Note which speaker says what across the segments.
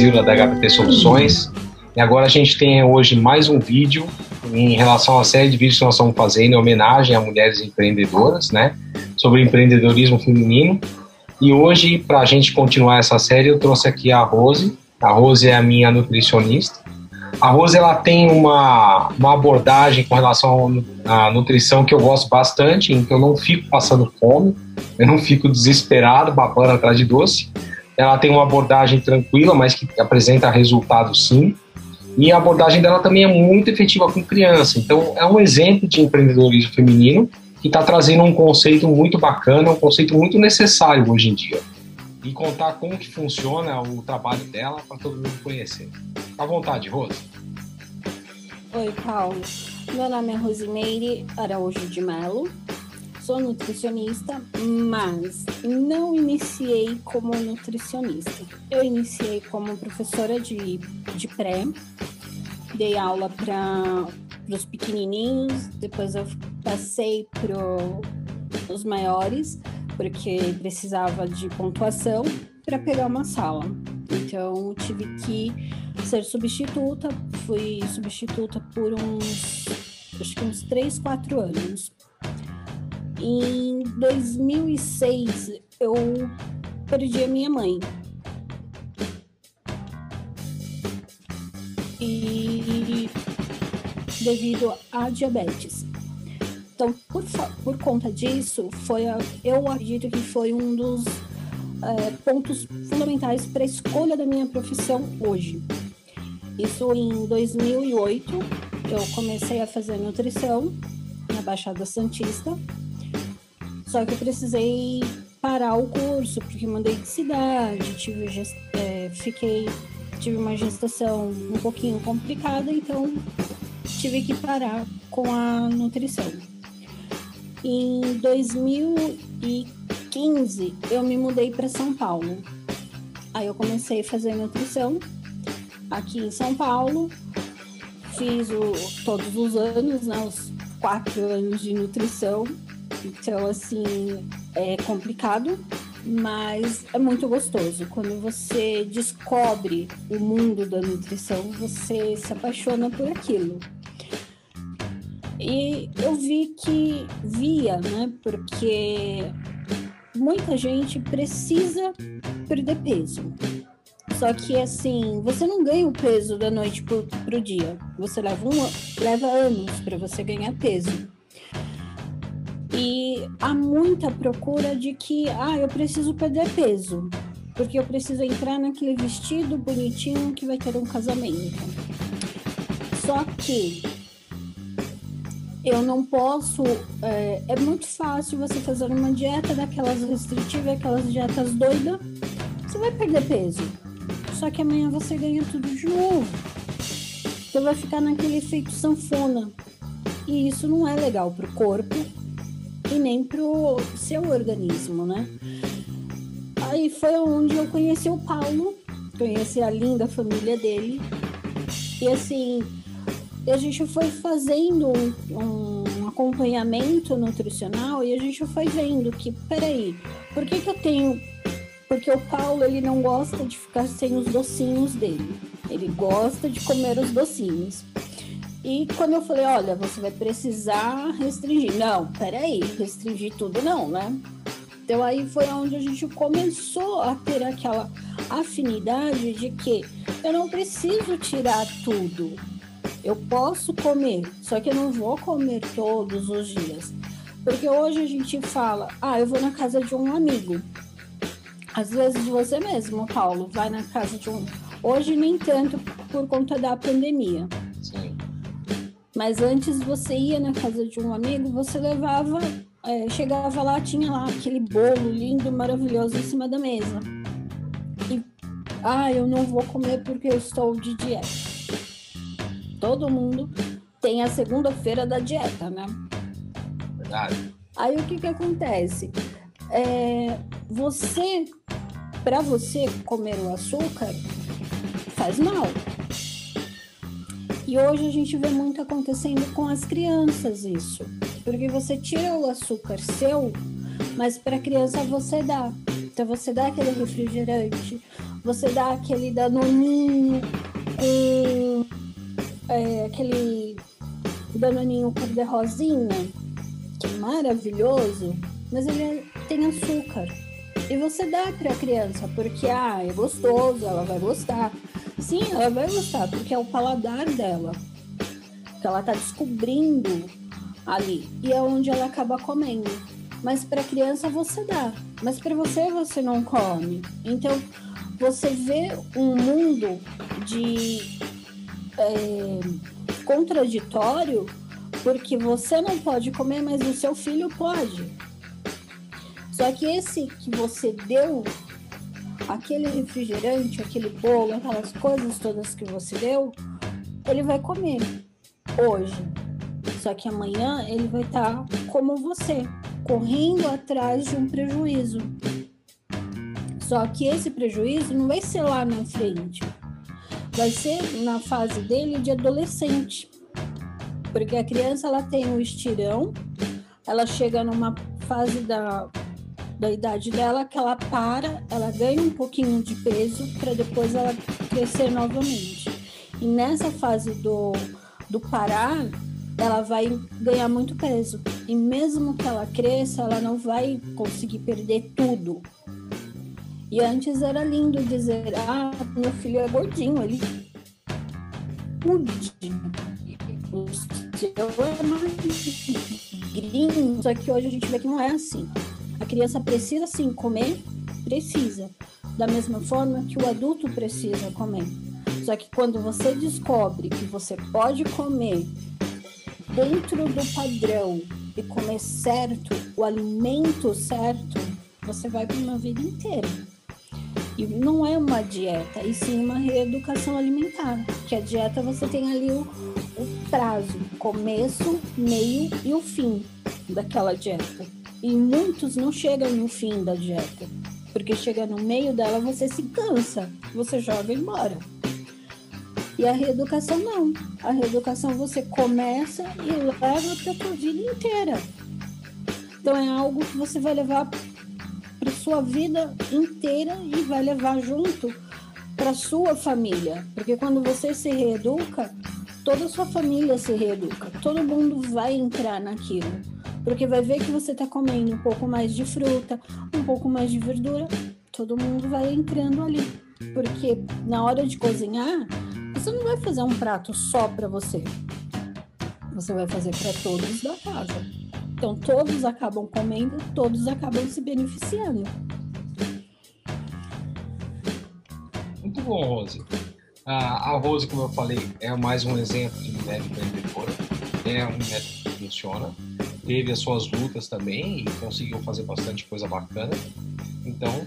Speaker 1: Brasil, da HPT Soluções. E agora a gente tem hoje mais um vídeo em relação à série de vídeos que nós estamos fazendo em homenagem a mulheres empreendedoras, né? Sobre empreendedorismo feminino. E hoje, para a gente continuar essa série, eu trouxe aqui a Rose. A Rose é a minha nutricionista. A Rose ela tem uma, uma abordagem com relação à nutrição que eu gosto bastante, que eu não fico passando fome, eu não fico desesperado, babando atrás de doce. Ela tem uma abordagem tranquila, mas que apresenta resultados sim. E a abordagem dela também é muito efetiva com criança. Então, é um exemplo de empreendedorismo feminino que está trazendo um conceito muito bacana, um conceito muito necessário hoje em dia. E contar como que funciona o trabalho dela para todo mundo conhecer. Fica à vontade, Rose.
Speaker 2: Oi, Paulo. Meu nome é Rosimeire Araújo de Melo. Sou nutricionista, mas não iniciei como nutricionista. Eu iniciei como professora de, de pré, dei aula para os pequenininhos, depois eu passei para os maiores, porque precisava de pontuação para pegar uma sala. Então, tive que ser substituta, fui substituta por uns, acho que uns 3, 4 anos. Em 2006, eu perdi a minha mãe. E devido à diabetes. Então, por, por conta disso, foi a, eu acredito que foi um dos é, pontos fundamentais para a escolha da minha profissão hoje. Isso em 2008, eu comecei a fazer nutrição na Baixada Santista, só que eu precisei parar o curso porque mudei de cidade, tive, é, fiquei, tive uma gestação um pouquinho complicada, então tive que parar com a nutrição. Em 2015, eu me mudei para São Paulo. Aí eu comecei a fazer nutrição aqui em São Paulo. Fiz o, todos os anos, né, os quatro anos de nutrição. Então, assim, é complicado, mas é muito gostoso. Quando você descobre o mundo da nutrição, você se apaixona por aquilo. E eu vi que via, né? Porque muita gente precisa perder peso. Só que assim, você não ganha o peso da noite pro, pro dia. Você leva, um, leva anos para você ganhar peso. E há muita procura de que, ah, eu preciso perder peso. Porque eu preciso entrar naquele vestido bonitinho que vai ter um casamento. Só que eu não posso. É, é, muito fácil você fazer uma dieta daquelas restritivas, aquelas dietas doidas. Você vai perder peso. Só que amanhã você ganha tudo de novo. Você vai ficar naquele efeito sanfona. E isso não é legal pro corpo e nem pro seu organismo, né? Aí foi onde eu conheci o Paulo, conheci a linda família dele. E assim, a gente foi fazendo um, um, acompanhamento nutricional e a gente foi vendo que, peraí, por que, que eu tenho. Porque o Paulo ele não gosta de ficar sem os docinhos dele. Ele gosta de comer os docinhos. E quando eu falei, olha, você vai precisar restringir. Não, peraí, restringir tudo não, né? Então aí foi onde a gente começou a ter aquela afinidade de que eu não preciso tirar tudo. Eu posso comer, só que eu não vou comer todos os dias. Porque hoje a gente fala, ah, eu vou na casa de um amigo. Às vezes você mesmo, Paulo, vai na casa de um. Hoje nem tanto por conta da pandemia. Mas antes você ia na casa de um amigo, você levava, é, chegava lá, tinha lá aquele bolo lindo, maravilhoso em cima da mesa. E, ah, eu não vou comer porque eu estou de dieta todo mundo tem a segunda-feira da dieta, né? Verdade. Aí o que que acontece? É, você, para você comer o açúcar, faz mal. E hoje a gente vê muito acontecendo com as crianças isso. Porque você tira o açúcar seu, mas para a criança você dá. Então você dá aquele refrigerante, você dá aquele danoninho com é, aquele danoninho cor de rosinha, que é maravilhoso, mas ele tem açúcar. E você dá para a criança, porque ah, é gostoso, ela vai gostar. Sim, ela vai gostar, porque é o paladar dela. Que ela tá descobrindo ali. E é onde ela acaba comendo. Mas para criança você dá. Mas para você você não come. Então você vê um mundo de é, contraditório porque você não pode comer, mas o seu filho pode. Só que esse que você deu, aquele refrigerante, aquele bolo, aquelas coisas todas que você deu, ele vai comer hoje. Só que amanhã ele vai estar tá como você, correndo atrás de um prejuízo. Só que esse prejuízo não vai ser lá na frente, vai ser na fase dele de adolescente. Porque a criança ela tem um estirão, ela chega numa fase da, da idade dela que ela para, ela ganha um pouquinho de peso para depois ela crescer novamente. E nessa fase do, do parar, ela vai ganhar muito peso. E mesmo que ela cresça, ela não vai conseguir perder tudo. E antes era lindo dizer: ah, meu filho é gordinho, ele. Gordinho eu é magrinho, só que hoje a gente vê que não é assim. Criança precisa sim comer, precisa, da mesma forma que o adulto precisa comer. Só que quando você descobre que você pode comer dentro do padrão e comer certo, o alimento certo, você vai para uma vida inteira. E não é uma dieta, e sim uma reeducação alimentar. Que a dieta você tem ali o, o prazo, começo, meio e o fim daquela dieta. E muitos não chegam no fim da dieta, porque chega no meio dela você se cansa, você joga embora. E a reeducação não. A reeducação você começa e leva para a tua vida inteira. Então é algo que você vai levar para sua vida inteira e vai levar junto para sua família, porque quando você se reeduca, toda a sua família se reeduca, todo mundo vai entrar naquilo, porque vai ver que você está comendo um pouco mais de fruta, um pouco mais de verdura, todo mundo vai entrando ali, porque na hora de cozinhar, você não vai fazer um prato só para você, você vai fazer para todos da casa. Então, todos acabam comendo, todos acabam se beneficiando.
Speaker 1: Muito bom, Rose. A, a Rose, como eu falei, é mais um exemplo de mulher empreendedora. É um método que funciona. Teve as suas lutas também e conseguiu fazer bastante coisa bacana. Então,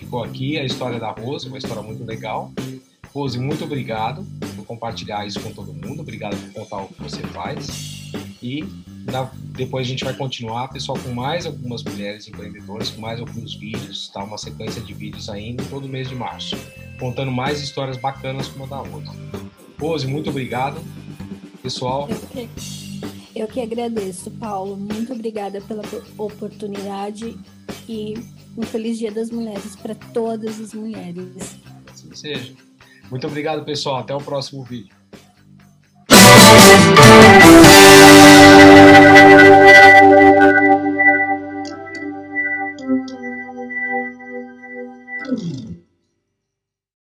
Speaker 1: ficou aqui a história da Rose, uma história muito legal. Rose, muito obrigado por compartilhar isso com todo mundo. Obrigado por contar o que você faz. E depois a gente vai continuar, pessoal, com mais algumas mulheres empreendedoras, com mais alguns vídeos, tá? Uma sequência de vídeos ainda todo mês de março, contando mais histórias bacanas como a da outra. Rose, muito obrigado. Pessoal.
Speaker 2: Que, eu que agradeço, Paulo. Muito obrigada pela oportunidade e um feliz Dia das Mulheres para todas as mulheres.
Speaker 1: Assim seja. Muito obrigado, pessoal. Até o próximo vídeo.